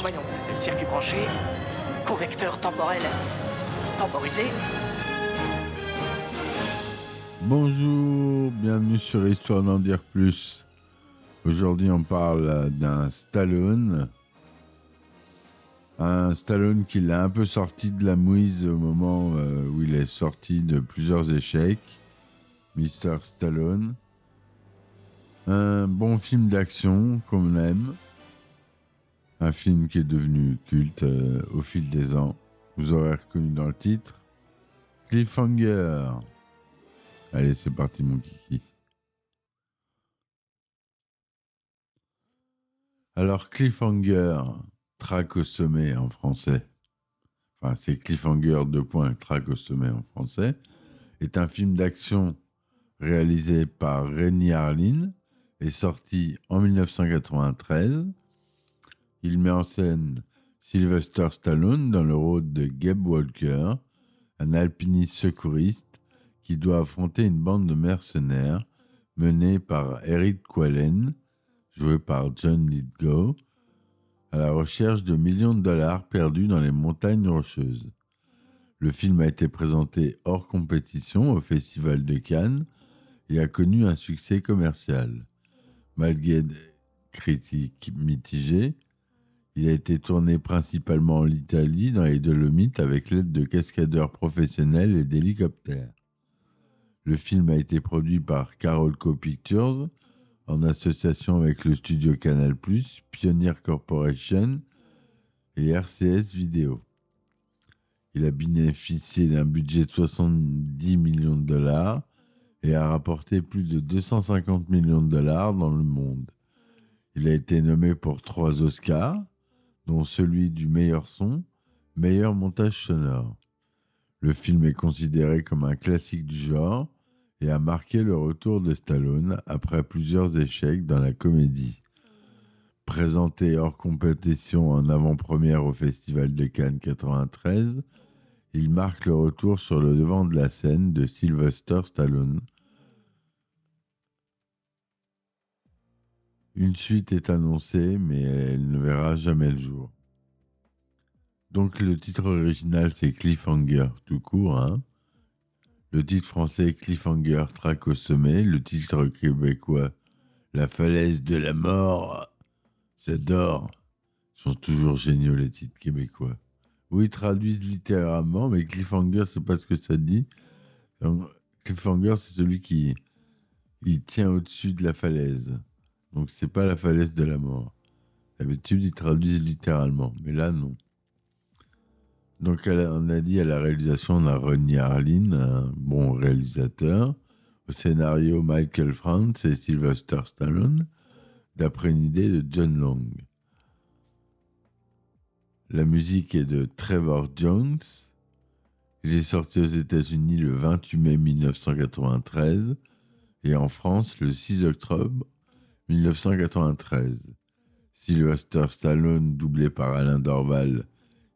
Voyons, le circuit branché, convecteur temporel temporisé. Bonjour, bienvenue sur Histoire d'en dire plus. Aujourd'hui, on parle d'un Stallone. Un Stallone qui l'a un peu sorti de la mouise au moment euh, où il est sorti de plusieurs échecs. Mr. Stallone. Un bon film d'action qu'on aime. Un film qui est devenu culte euh, au fil des ans. Vous aurez reconnu dans le titre. Cliffhanger. Allez, c'est parti mon kiki. Alors Cliffhanger, track au sommet en français. Enfin, c'est Cliffhanger deux points, track au sommet en français. Est un film d'action réalisé par Renny Harlin et sorti en 1993. Il met en scène Sylvester Stallone dans le rôle de Gabe Walker, un alpiniste secouriste qui doit affronter une bande de mercenaires menée par Eric Quallen, joué par John Lithgow, à la recherche de millions de dollars perdus dans les montagnes rocheuses. Le film a été présenté hors compétition au Festival de Cannes et a connu un succès commercial. Malgré des critiques mitigées, il a été tourné principalement en Italie, dans les Dolomites, avec l'aide de cascadeurs professionnels et d'hélicoptères. Le film a été produit par Carolco Pictures en association avec le studio Canal+, Pioneer Corporation et RCS Vidéo. Il a bénéficié d'un budget de 70 millions de dollars et a rapporté plus de 250 millions de dollars dans le monde. Il a été nommé pour trois Oscars, dont celui du meilleur son, meilleur montage sonore. Le film est considéré comme un classique du genre et a marqué le retour de Stallone après plusieurs échecs dans la comédie. Présenté hors compétition en avant-première au Festival de Cannes 93, il marque le retour sur le devant de la scène de Sylvester Stallone. Une suite est annoncée, mais elle ne verra jamais le jour. Donc le titre original c'est Cliffhanger tout court. Hein. Le titre français Cliffhanger traque au sommet. Le titre québécois La falaise de la mort. J'adore. Ils sont toujours géniaux les titres québécois. Oui, traduisent littéralement, mais Cliffhanger, c'est pas ce que ça dit. Cliffhanger, c'est celui qui tient au-dessus de la falaise. Donc c'est pas la falaise de la mort. D'habitude, ils traduisent littéralement, mais là, non. Donc on a dit à la réalisation, on a Ronnie Harlin, un bon réalisateur. Au scénario, Michael Franz et Sylvester Stallone, d'après une idée de John Long. La musique est de Trevor Jones. Il est sorti aux États-Unis le 28 mai 1993 et en France le 6 octobre 1993. Sylvester Stallone, doublé par Alain Dorval,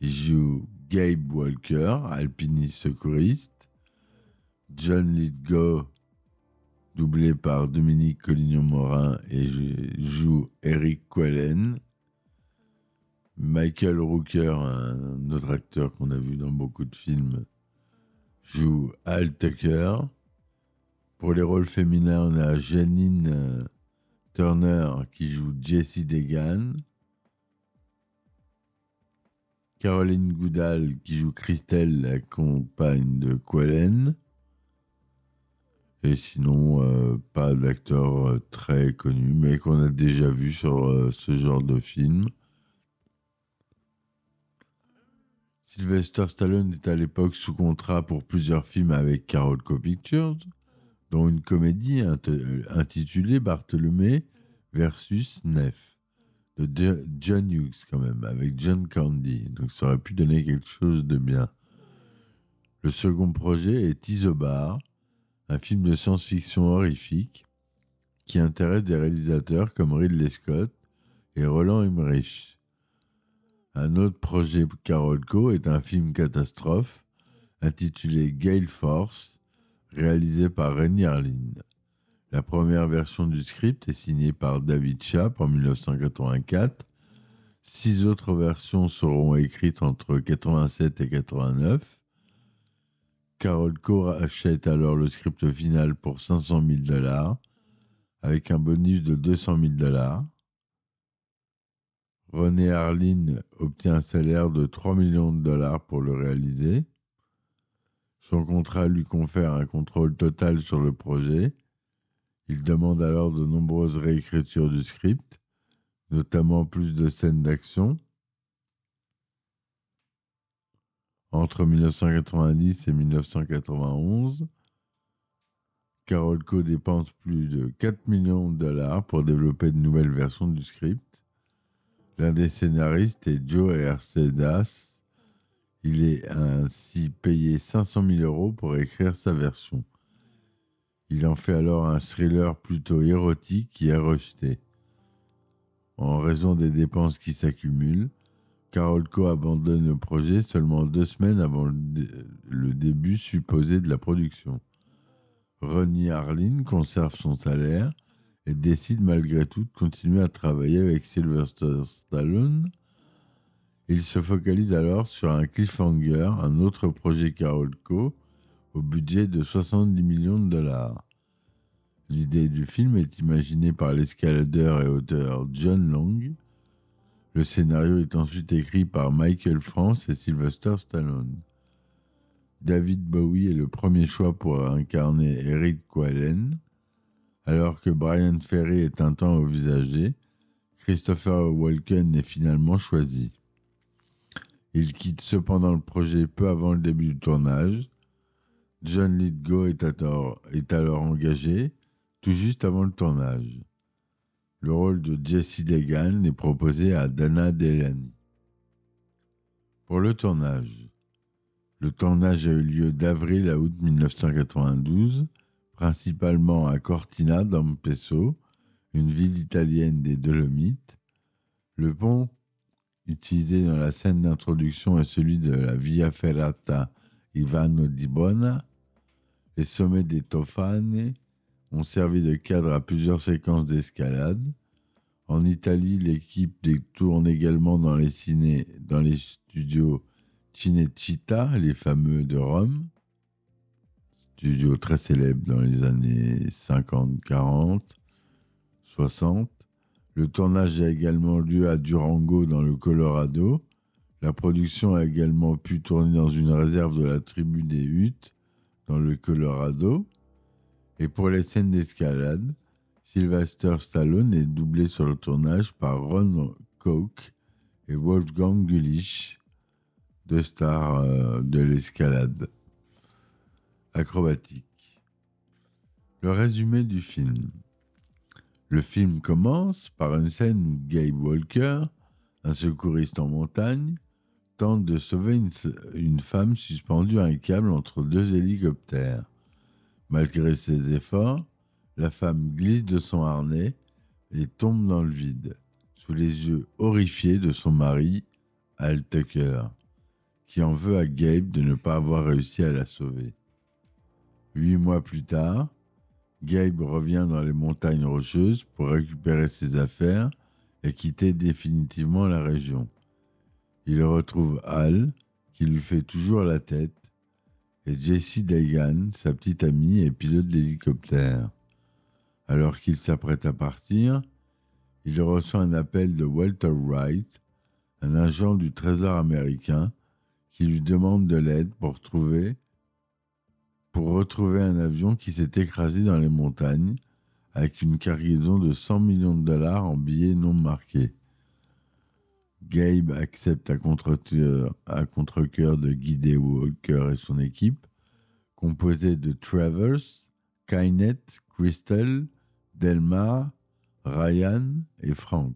joue Gabe Walker, alpiniste secouriste. John Lithgow, doublé par Dominique Collignon-Morin et joue Eric Quellen. Michael Rooker, un autre acteur qu'on a vu dans beaucoup de films, joue Al Tucker. Pour les rôles féminins, on a Janine Turner qui joue Jessie Degan. Caroline Goudal qui joue Christelle, la compagne de Quellen. Et sinon, euh, pas d'acteur euh, très connu, mais qu'on a déjà vu sur euh, ce genre de film. Sylvester Stallone est à l'époque sous contrat pour plusieurs films avec Carolco Pictures, dont une comédie intitulée Bartholomé versus Nef, de John Hughes quand même, avec John Candy. Donc ça aurait pu donner quelque chose de bien. Le second projet est Isobar, un film de science-fiction horrifique qui intéresse des réalisateurs comme Ridley Scott et Roland Emmerich. Un autre projet Carolco est un film catastrophe intitulé Gale Force, réalisé par Renny Harlin. La première version du script est signée par David Chapp en 1984. Six autres versions seront écrites entre 87 et 89. Carol Core achète alors le script final pour 500 000 dollars, avec un bonus de 200 000 dollars. René Harlin obtient un salaire de 3 millions de dollars pour le réaliser. Son contrat lui confère un contrôle total sur le projet. Il demande alors de nombreuses réécritures du script, notamment plus de scènes d'action. Entre 1990 et 1991, Carolco dépense plus de 4 millions de dollars pour développer de nouvelles versions du script. L'un des scénaristes est Joe Ercedas. Il est ainsi payé 500 000 euros pour écrire sa version. Il en fait alors un thriller plutôt érotique qui est rejeté. En raison des dépenses qui s'accumulent, Carolco abandonne le projet seulement deux semaines avant le, début supposé de la production. Ronnie Harlin conserve son salaire et décide malgré tout de continuer à travailler avec Sylvester Stallone. Il se focalise alors sur un cliffhanger, un autre projet Carolco, au budget de 70 millions de dollars. L'idée du film est imaginée par l'escaladeur et auteur John Long, le scénario est ensuite écrit par Michael France et Sylvester Stallone. David Bowie est le premier choix pour incarner Eric Quallen, alors que Brian Ferry est un temps envisagé. Christopher Walken est finalement choisi. Il quitte cependant le projet peu avant le début du tournage. John Lithgow est alors engagé, tout juste avant le tournage. Le rôle de Jesse Degan est proposé à Dana Delany. Pour le tournage, le tournage a eu lieu d'avril à août 1992, principalement à Cortina d'Ampezzo, une ville italienne des Dolomites. Le pont utilisé dans la scène d'introduction est celui de la Via Ferrata Ivano di Bona. Les sommets des Tofane ont servi de cadre à plusieurs séquences d'escalade. En Italie, l'équipe tourne également dans les, ciné, dans les studios Cinecittà, les fameux de Rome, studio très célèbre dans les années 50, 40, 60. Le tournage a également lieu à Durango, dans le Colorado. La production a également pu tourner dans une réserve de la tribu des Huttes, dans le Colorado. Et pour les scènes d'escalade, Sylvester Stallone est doublé sur le tournage par Ron Koch et Wolfgang Gulich, deux stars euh, de l'escalade acrobatique. Le résumé du film. Le film commence par une scène où Gabe Walker, un secouriste en montagne, tente de sauver une, femme suspendue à un câble entre deux hélicoptères. Malgré ses efforts, la femme glisse de son harnais et tombe dans le vide, sous les yeux horrifiés de son mari, Al Tucker, qui en veut à Gabe de ne pas avoir réussi à la sauver. Huit mois plus tard, Gabe revient dans les montagnes rocheuses pour récupérer ses affaires et quitter définitivement la région. Il retrouve Al, qui lui fait toujours la tête, et Jessie Dagan, sa petite amie et pilote d'hélicoptère. Alors qu'il s'apprête à partir, il reçoit un appel de Walter Wright, un agent du Trésor américain, qui lui demande de l'aide pour trouver pour retrouver un avion qui s'est écrasé dans les montagnes avec une cargaison de 100 millions de dollars en billets non marqués. Gabe accepte à contre-coeur de guider Walker et son équipe, composée de Travers, Kynette, Crystal, Delmar, Ryan et Frank.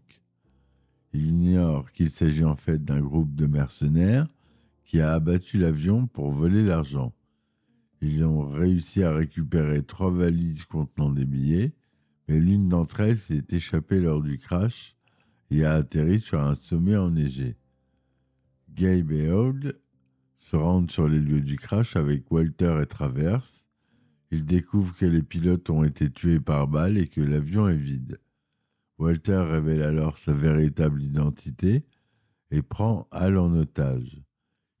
Il ignore qu'il s'agit en fait d'un groupe de mercenaires qui a abattu l'avion pour voler l'argent. Ils ont réussi à récupérer trois valises contenant des billets, mais l'une d'entre elles s'est échappée lors du crash et a atterri sur un sommet enneigé. Gabe et Old se rendent sur les lieux du crash avec Walter et Travers. Ils découvrent que les pilotes ont été tués par balle et que l'avion est vide. Walter révèle alors sa véritable identité et prend Al en otage.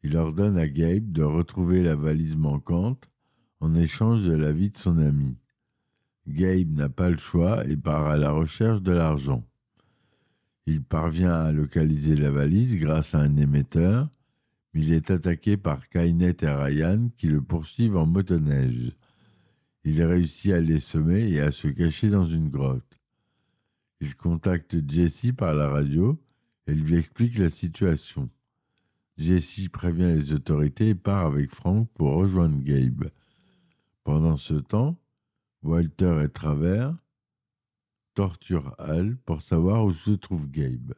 Il ordonne à Gabe de retrouver la valise manquante en échange de la vie de son ami. Gabe n'a pas le choix et part à la recherche de l'argent. Il parvient à localiser la valise grâce à un émetteur, mais il est attaqué par Kainet et Ryan qui le poursuivent en motoneige. Il réussit à les semer et à se cacher dans une grotte. Il contacte Jesse par la radio et lui explique la situation. Jesse prévient les autorités et part avec Frank pour rejoindre Gabe. Pendant ce temps, Walter et Travers torturent Hal pour savoir où se trouve Gabe.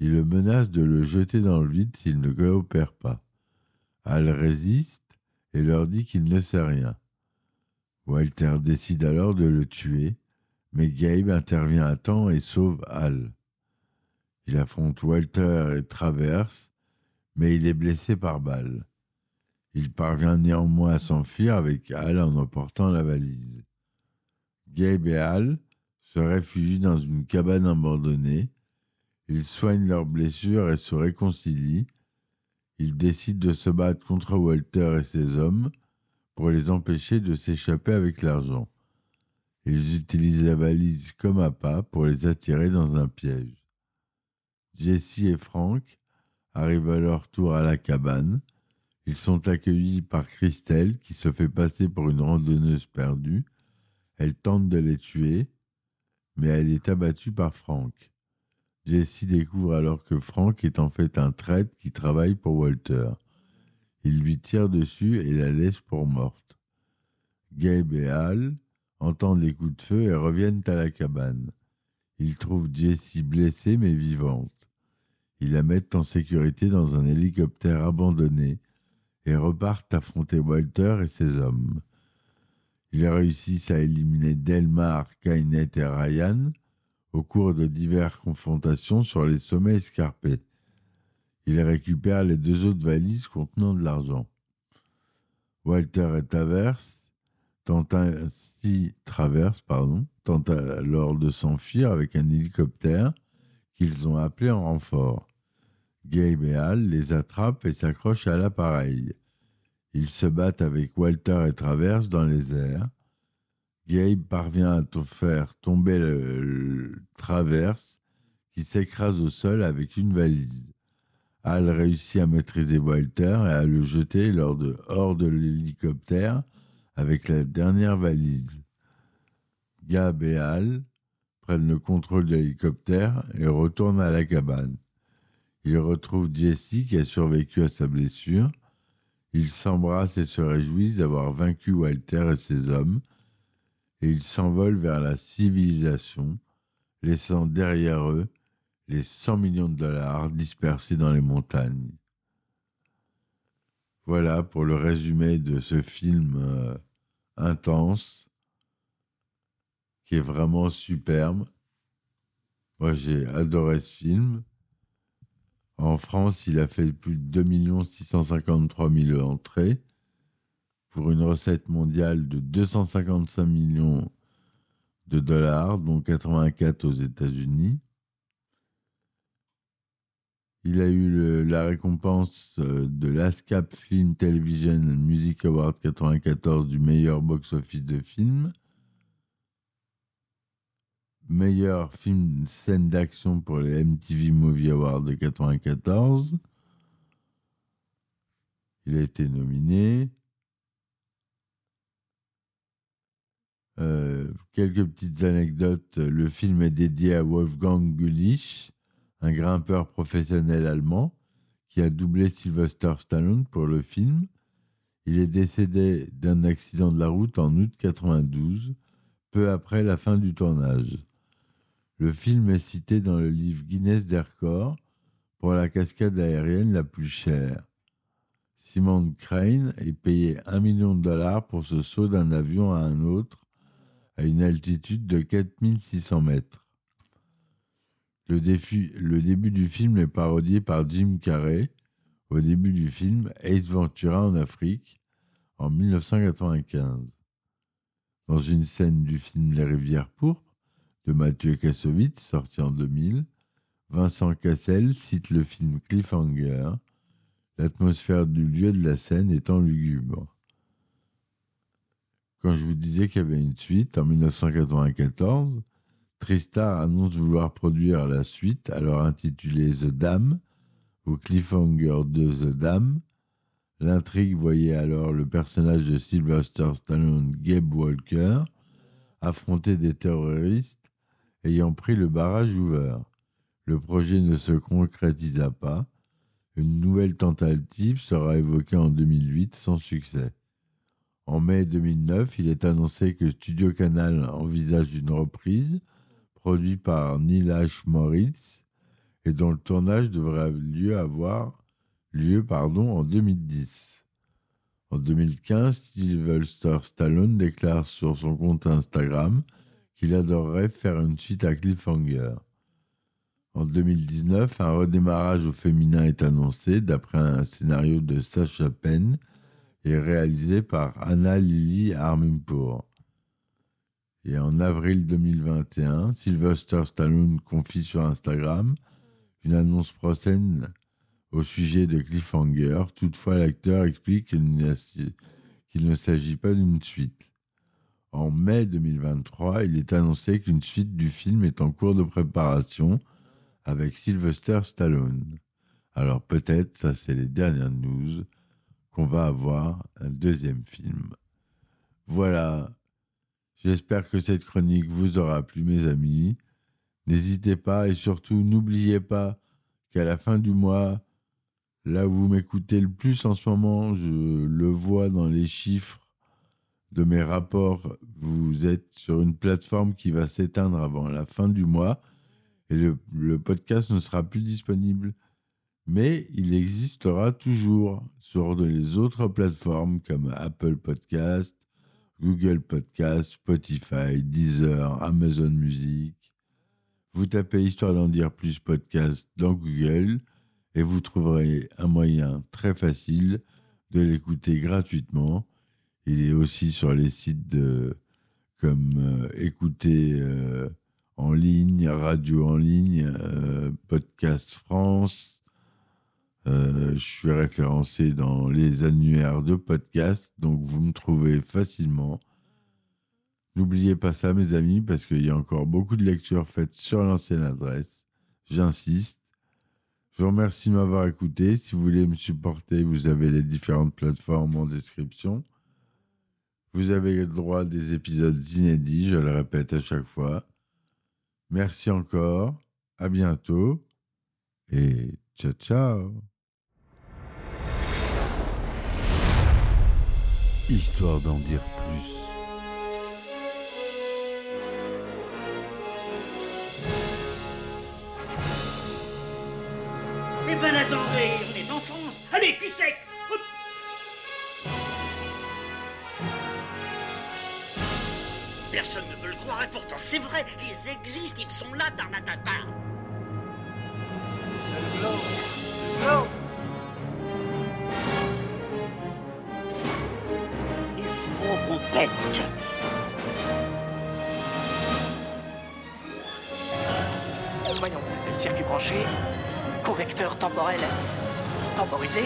Il le menace de le jeter dans le vide s'il ne coopère pas. Hal résiste et leur dit qu'il ne sait rien. Walter décide alors de le tuer mais Gabe intervient à temps et sauve Hal. Il affronte Walter et traverse, mais il est blessé par balle. Il parvient néanmoins à s'enfuir avec Hal en emportant la valise. Gabe et Hal se réfugient dans une cabane abandonnée. Ils soignent leurs blessures et se réconcilient. Ils décident de se battre contre Walter et ses hommes pour les empêcher de s'échapper avec l'argent. Ils utilisent la valise comme appât pour les attirer dans un piège. Jesse et Frank arrivent à leur tour à la cabane. Ils sont accueillis par Christelle qui se fait passer pour une randonneuse perdue. Elle tente de les tuer, mais elle est abattue par Frank. Jesse découvre alors que Frank est en fait un traître qui travaille pour Walter. Il lui tire dessus et la laisse pour morte. Gabe et Hal entendent les coups de feu et reviennent à la cabane. Ils trouvent Jessie blessée mais vivante. Ils la mettent en sécurité dans un hélicoptère abandonné et repartent affronter Walter et ses hommes. Ils réussissent à éliminer Delmar, Kainet et Ryan au cours de diverses confrontations sur les sommets escarpés. Ils récupèrent les deux autres valises contenant de l'argent. Walter et Tavers traverse, pardon, tentent alors de s'enfuir avec un hélicoptère qu'ils ont appelé en renfort. Gabe et Hal les attrapent et s'accrochent à l'appareil. Ils se battent avec Walter et Traverse dans les airs. Gabe parvient à faire tomber le, Traverse qui s'écrase au sol avec une valise. Hal réussit à maîtriser Walter et à le jeter hors de l'hélicoptère avec la dernière valise. Gab et Hal prennent le contrôle de l'hélicoptère et retournent à la cabane. Ils retrouvent Jesse qui a survécu à sa blessure. Ils s'embrassent et se réjouissent d'avoir vaincu Walter et ses hommes. Et ils s'envolent vers la civilisation, laissant derrière eux les 100 millions de dollars dispersés dans les montagnes. Voilà pour le résumé de ce film euh, intense, qui est vraiment superbe. Moi, j'ai adoré ce film. En France, il a fait plus de 2 653 000 entrées pour une recette mondiale de 255 millions de dollars, dont 84 aux États-Unis. Il a eu la récompense euh, de l'ASCAP Film Television Music Award 94 du meilleur box-office de film. Meilleur film scène d'action pour les MTV Movie Awards de 94. Il a été nominé. Euh, quelques petites anecdotes. Le film est dédié à Wolfgang Gullich un grimpeur professionnel allemand qui a doublé Sylvester Stallone pour le film. Il est décédé d'un accident de la route en août 92, peu après la fin du tournage. Le film est cité dans le livre Guinness des records pour la cascade aérienne la plus chère. Simon Crane est payé un million de dollars pour ce saut d'un avion à un autre à une altitude de 4600 mètres. Le, le, début du film est parodié par Jim Carrey au début du film Ace Ventura en Afrique en 1995. Dans une scène du film Les Rivières pourpres de Mathieu Kassovitz, sorti en 2000, Vincent Cassel cite le film Cliffhanger, l'atmosphère du lieu de la scène étant lugubre. Quand je vous disais qu'il y avait une suite en 1994, Tristar annonce vouloir produire la suite, alors intitulée The Dam ou Cliffhanger de The Dam. L'intrigue voyait alors le personnage de Sylvester Stallone, Gabe Walker, affronter des terroristes ayant pris le barrage ouvert. Le projet ne se concrétisa pas. Une nouvelle tentative sera évoquée en 2008 sans succès. En mai 2009, il est annoncé que Studio Canal envisage une reprise produite par Neil H. Moritz et dont le tournage devrait lieu avoir lieu pardon, en 2010. En 2015, Sylvester Stallone déclare sur son compte Instagram qu'il adorerait faire une suite à Cliffhanger. En 2019, un redémarrage au féminin est annoncé d'après un scénario de Sacha Penn et réalisé par Anna Lily Arminpour. Et en avril 2021, Sylvester Stallone confie sur Instagram une annonce prochaine au sujet de Cliffhanger. Toutefois, l'acteur explique qu'il ne s'agit pas d'une suite. En mai 2023, il est annoncé qu'une suite du film est en cours de préparation avec Sylvester Stallone. Alors peut-être, ça c'est les dernières news, qu'on va avoir un deuxième film. Voilà, j'espère que cette chronique vous aura plu mes amis. N'hésitez pas et surtout n'oubliez pas qu'à la fin du mois, là où vous m'écoutez le plus en ce moment, je le vois dans les chiffres de mes rapports, vous êtes sur une plateforme qui va s'éteindre avant la fin du mois et le, podcast ne sera plus disponible. Mais il existera toujours sur les autres plateformes comme Apple Podcast, Google Podcast, Spotify, Deezer, Amazon Music. Vous tapez Histoire d'en dire plus podcast dans Google et vous trouverez un moyen très facile de l'écouter gratuitement. Il est aussi sur les sites de, comme euh, Écouter euh, en ligne, radio en ligne, euh, Podcast France. Euh, je suis référencé dans les annuaires de podcast, donc vous me trouvez facilement. N'oubliez pas ça, mes amis, parce qu'il y a encore beaucoup de lectures faites sur l'ancienne adresse. J'insiste. Je vous remercie de m'avoir écouté. Si vous voulez me supporter, vous avez les différentes plateformes en description. Vous avez le droit à des épisodes inédits, je le répète à chaque fois. Merci encore, à bientôt et ciao ciao. Histoire d'en dire plus. Eh ben attendez, on est en France. Allez, cul sec Personne ne veut le croire et pourtant c'est vrai, ils existent, ils sont là, Tarnatata. Il faut qu'on pète. Voyons, circuit branché, correcteur temporel temporisé,